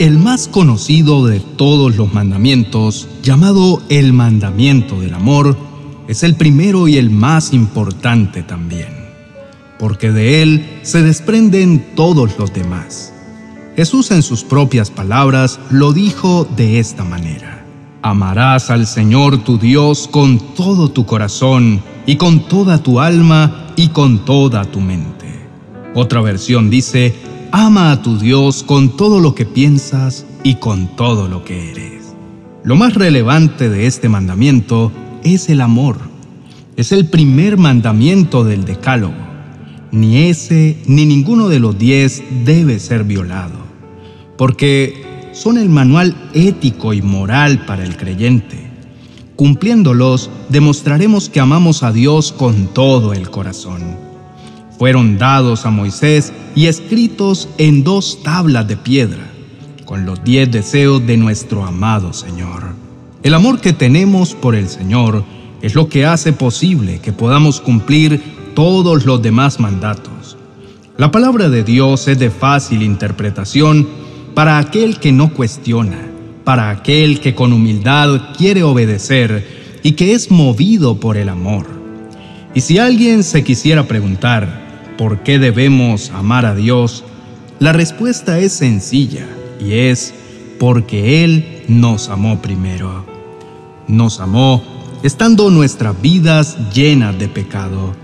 el más conocido de todos los mandamientos, llamado el mandamiento del amor, es el primero y el más importante también, porque de él se desprenden todos los demás. Jesús en sus propias palabras lo dijo de esta manera. Amarás al Señor tu Dios con todo tu corazón y con toda tu alma y con toda tu mente. Otra versión dice, Ama a tu Dios con todo lo que piensas y con todo lo que eres. Lo más relevante de este mandamiento es el amor. Es el primer mandamiento del Decálogo. Ni ese ni ninguno de los diez debe ser violado, porque son el manual ético y moral para el creyente. Cumpliéndolos, demostraremos que amamos a Dios con todo el corazón fueron dados a Moisés y escritos en dos tablas de piedra, con los diez deseos de nuestro amado Señor. El amor que tenemos por el Señor es lo que hace posible que podamos cumplir todos los demás mandatos. La palabra de Dios es de fácil interpretación para aquel que no cuestiona, para aquel que con humildad quiere obedecer y que es movido por el amor. Y si alguien se quisiera preguntar, por qué debemos amar a Dios, la respuesta es sencilla y es porque Él nos amó primero. Nos amó estando nuestras vidas llenas de pecado.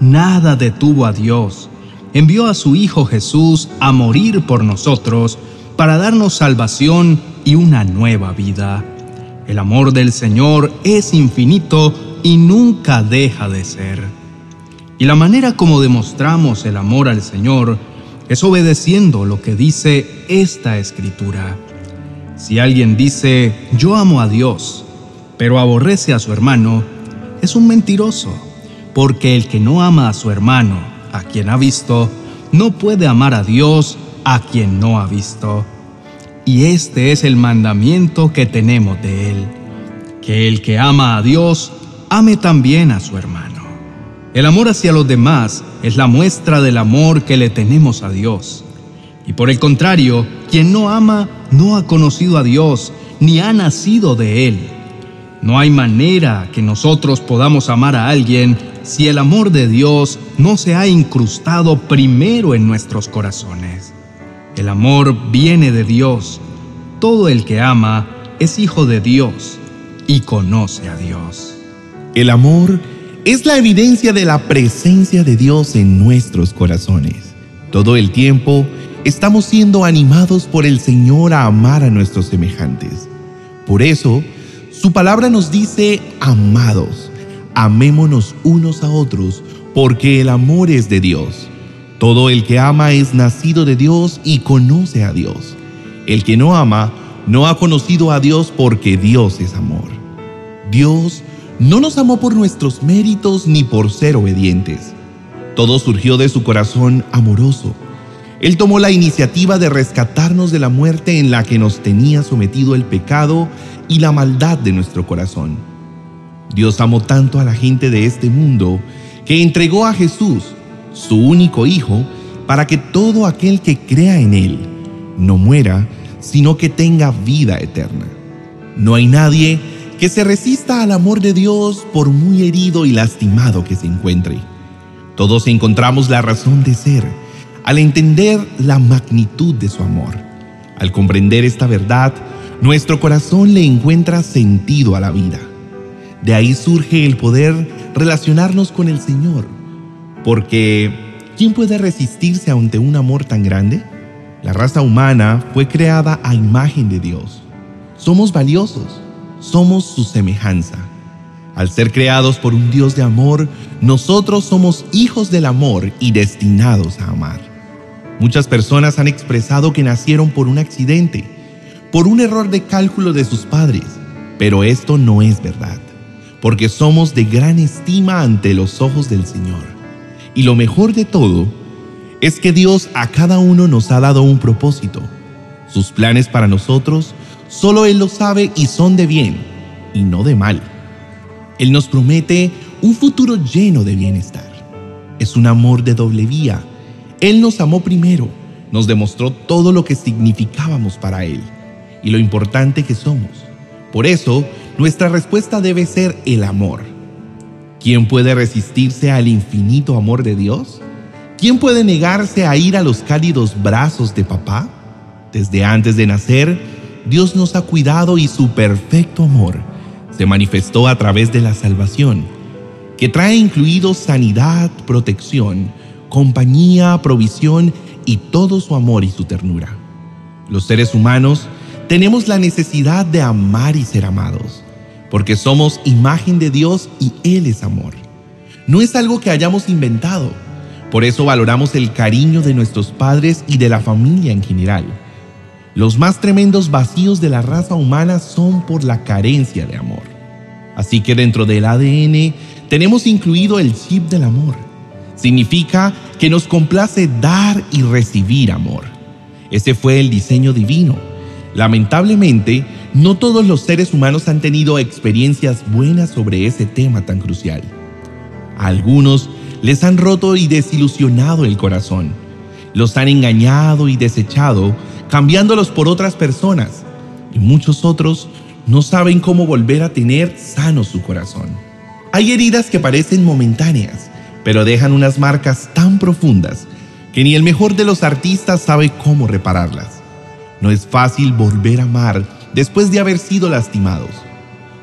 Nada detuvo a Dios. Envió a su Hijo Jesús a morir por nosotros para darnos salvación y una nueva vida. El amor del Señor es infinito y nunca deja de ser. Y la manera como demostramos el amor al Señor es obedeciendo lo que dice esta escritura. Si alguien dice, yo amo a Dios, pero aborrece a su hermano, es un mentiroso, porque el que no ama a su hermano, a quien ha visto, no puede amar a Dios, a quien no ha visto. Y este es el mandamiento que tenemos de Él, que el que ama a Dios, ame también a su hermano. El amor hacia los demás es la muestra del amor que le tenemos a Dios. Y por el contrario, quien no ama no ha conocido a Dios ni ha nacido de Él. No hay manera que nosotros podamos amar a alguien si el amor de Dios no se ha incrustado primero en nuestros corazones. El amor viene de Dios. Todo el que ama es hijo de Dios y conoce a Dios. El amor es la evidencia de la presencia de Dios en nuestros corazones. Todo el tiempo estamos siendo animados por el Señor a amar a nuestros semejantes. Por eso, su palabra nos dice, amados, amémonos unos a otros, porque el amor es de Dios. Todo el que ama es nacido de Dios y conoce a Dios. El que no ama no ha conocido a Dios porque Dios es amor. Dios no nos amó por nuestros méritos ni por ser obedientes. Todo surgió de su corazón amoroso. Él tomó la iniciativa de rescatarnos de la muerte en la que nos tenía sometido el pecado y la maldad de nuestro corazón. Dios amó tanto a la gente de este mundo que entregó a Jesús, su único Hijo, para que todo aquel que crea en Él no muera, sino que tenga vida eterna. No hay nadie que se resista al amor de Dios por muy herido y lastimado que se encuentre. Todos encontramos la razón de ser al entender la magnitud de su amor. Al comprender esta verdad, nuestro corazón le encuentra sentido a la vida. De ahí surge el poder relacionarnos con el Señor. Porque, ¿quién puede resistirse ante un amor tan grande? La raza humana fue creada a imagen de Dios. Somos valiosos somos su semejanza. Al ser creados por un Dios de amor, nosotros somos hijos del amor y destinados a amar. Muchas personas han expresado que nacieron por un accidente, por un error de cálculo de sus padres, pero esto no es verdad, porque somos de gran estima ante los ojos del Señor. Y lo mejor de todo es que Dios a cada uno nos ha dado un propósito. Sus planes para nosotros Solo Él lo sabe y son de bien y no de mal. Él nos promete un futuro lleno de bienestar. Es un amor de doble vía. Él nos amó primero, nos demostró todo lo que significábamos para Él y lo importante que somos. Por eso, nuestra respuesta debe ser el amor. ¿Quién puede resistirse al infinito amor de Dios? ¿Quién puede negarse a ir a los cálidos brazos de papá? Desde antes de nacer, Dios nos ha cuidado y su perfecto amor se manifestó a través de la salvación, que trae incluido sanidad, protección, compañía, provisión y todo su amor y su ternura. Los seres humanos tenemos la necesidad de amar y ser amados, porque somos imagen de Dios y Él es amor. No es algo que hayamos inventado, por eso valoramos el cariño de nuestros padres y de la familia en general. Los más tremendos vacíos de la raza humana son por la carencia de amor. Así que dentro del ADN tenemos incluido el chip del amor Significa que nos complace dar y recibir amor. Ese fue el diseño divino. Lamentablemente, no todos los seres humanos han tenido experiencias buenas sobre ese tema tan crucial. A algunos les han roto y desilusionado el corazón. Los han engañado y desechado, cambiándolos por otras personas. Y muchos otros no saben cómo volver a tener sano su corazón. Hay heridas que parecen momentáneas, pero dejan unas marcas tan profundas que ni el mejor de los artistas sabe cómo repararlas. No es fácil volver a amar después de haber sido lastimados.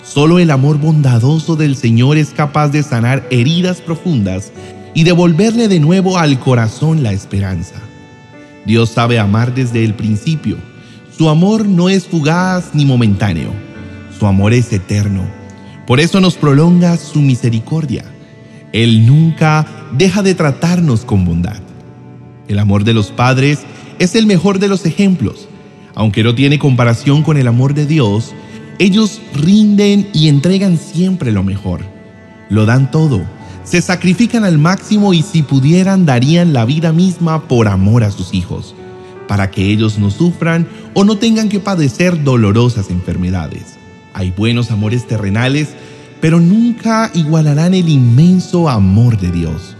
Solo el amor bondadoso del Señor es capaz de sanar heridas profundas y devolverle de nuevo al corazón la esperanza. Dios sabe amar desde el principio. Su amor no es fugaz ni momentáneo. Su amor es eterno. Por eso nos prolonga su misericordia él nunca deja de tratarnos con bondad. El amor de los padres es el mejor de los ejemplos. Aunque no tiene comparación con el amor de Dios, ellos rinden y entregan siempre lo mejor. Lo dan todo, se sacrifican al máximo y si pudieran darían la vida misma por amor a sus hijos, para que ellos no sufran o no tengan que padecer dolorosas enfermedades. Hay buenos amores terrenales pero nunca igualarán el inmenso amor de Dios.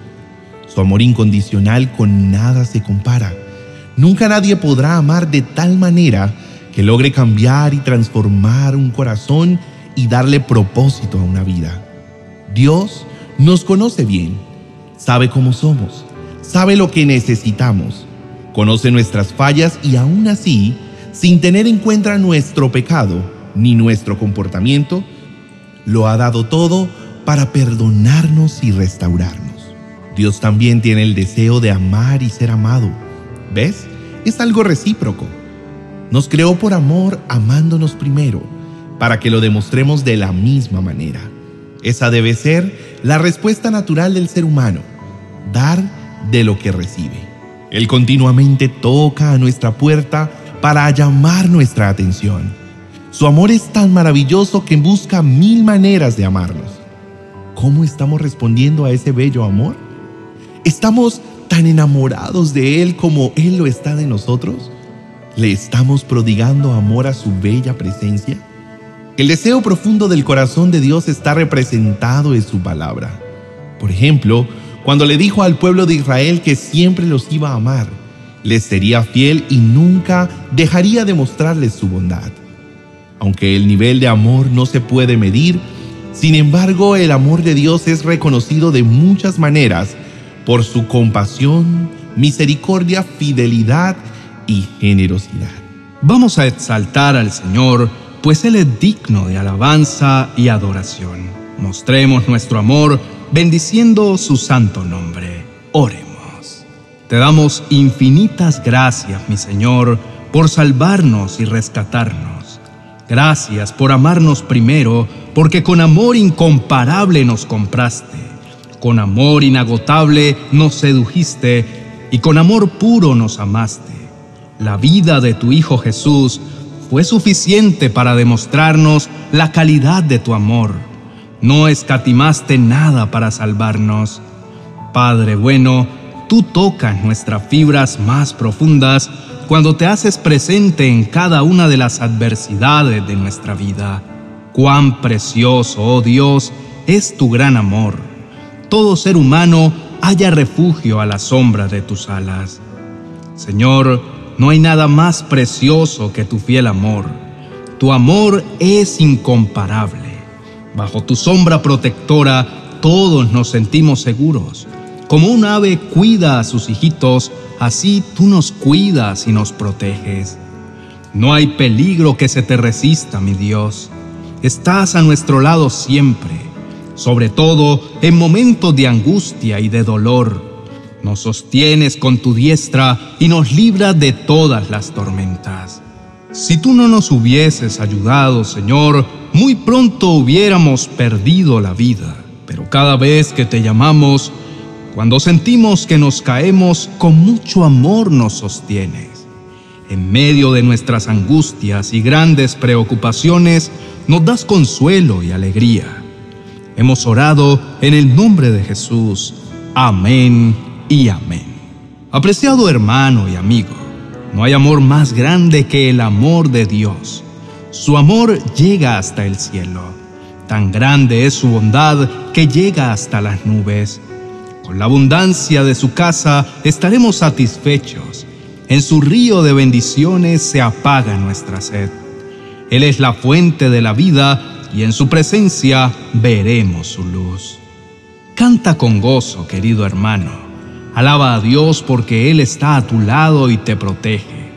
Su amor incondicional con nada se compara. Nunca nadie podrá amar de tal manera que logre cambiar y transformar un corazón y darle propósito a una vida. Dios nos conoce bien, sabe cómo somos, sabe lo que necesitamos, conoce nuestras fallas y aún así, sin tener en cuenta nuestro pecado ni nuestro comportamiento, lo ha dado todo para perdonarnos y restaurarnos. Dios también tiene el deseo de amar y ser amado. ¿Ves? Es algo recíproco. Nos creó por amor amándonos primero, para que lo demostremos de la misma manera. Esa debe ser la respuesta natural del ser humano, dar de lo que recibe. Él continuamente toca a nuestra puerta para llamar nuestra atención su amor es tan maravilloso que busca mil maneras de amarnos. ¿Cómo estamos respondiendo a ese bello amor? ¿Estamos tan enamorados de Él como Él lo está de nosotros? ¿Le estamos prodigando amor a su bella presencia? El deseo profundo del corazón de Dios está representado en su palabra. Por ejemplo, cuando le dijo al pueblo de Israel que siempre los iba a amar, les sería fiel y nunca dejaría de mostrarles su bondad. Aunque el nivel de amor no se puede medir, sin embargo el amor de Dios es reconocido de muchas maneras por su compasión, misericordia, fidelidad y generosidad. Vamos a exaltar al Señor, pues Él es digno de alabanza y adoración. Mostremos nuestro amor bendiciendo su santo nombre. Oremos. Te damos infinitas gracias, mi Señor, por salvarnos y rescatarnos Gracias por amarnos primero, porque con amor incomparable nos compraste, con amor inagotable nos sedujiste y con amor puro nos amaste. La vida de tu Hijo Jesús fue suficiente para demostrarnos la calidad de tu amor. No escatimaste nada para salvarnos. Padre bueno, tú tocas nuestras fibras más profundas cuando te haces presente en cada una de las adversidades de nuestra vida. Cuán precioso, oh Dios, es tu gran amor. Todo ser humano haya refugio a la sombra de tus alas. Señor, no hay nada más precioso que tu fiel amor. Tu amor es incomparable. Bajo tu sombra protectora todos nos sentimos seguros. Como un ave cuida a sus hijitos, así tú nos cuidas y nos proteges. No hay peligro que se te resista, mi Dios. Estás a nuestro lado siempre, sobre todo en momentos de angustia y de dolor. Nos sostienes con tu diestra y nos libras de todas las tormentas. Si tú no nos hubieses ayudado, Señor, muy pronto hubiéramos perdido la vida. Pero cada vez que te llamamos, cuando sentimos que nos caemos, con mucho amor nos sostienes. En medio de nuestras angustias y grandes preocupaciones, nos das consuelo y alegría. Hemos orado en el nombre de Jesús. Amén y amén. Apreciado hermano y amigo, no hay amor más grande que el amor de Dios. Su amor llega hasta el cielo. Tan grande es su bondad que llega hasta las nubes. Con la abundancia de su casa estaremos satisfechos en su río de bendiciones se apaga nuestra sed. Él es la fuente de la vida y en su presencia veremos su luz. Canta con gozo, querido hermano. Alaba a Dios porque Él está a tu lado y te protege.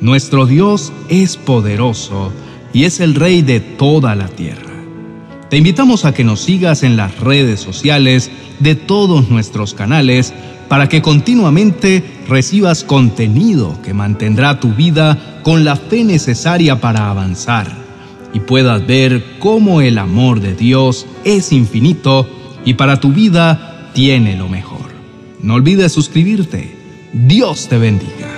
Nuestro Dios es poderoso y es el Rey de toda la tierra. Te invitamos a que nos sigas en las redes sociales de todos nuestros canales para que continuamente recibas contenido que mantendrá tu vida con la fe necesaria para avanzar y puedas ver cómo el amor de Dios es infinito y para tu vida tiene lo mejor. No olvides suscribirte. Dios te bendiga.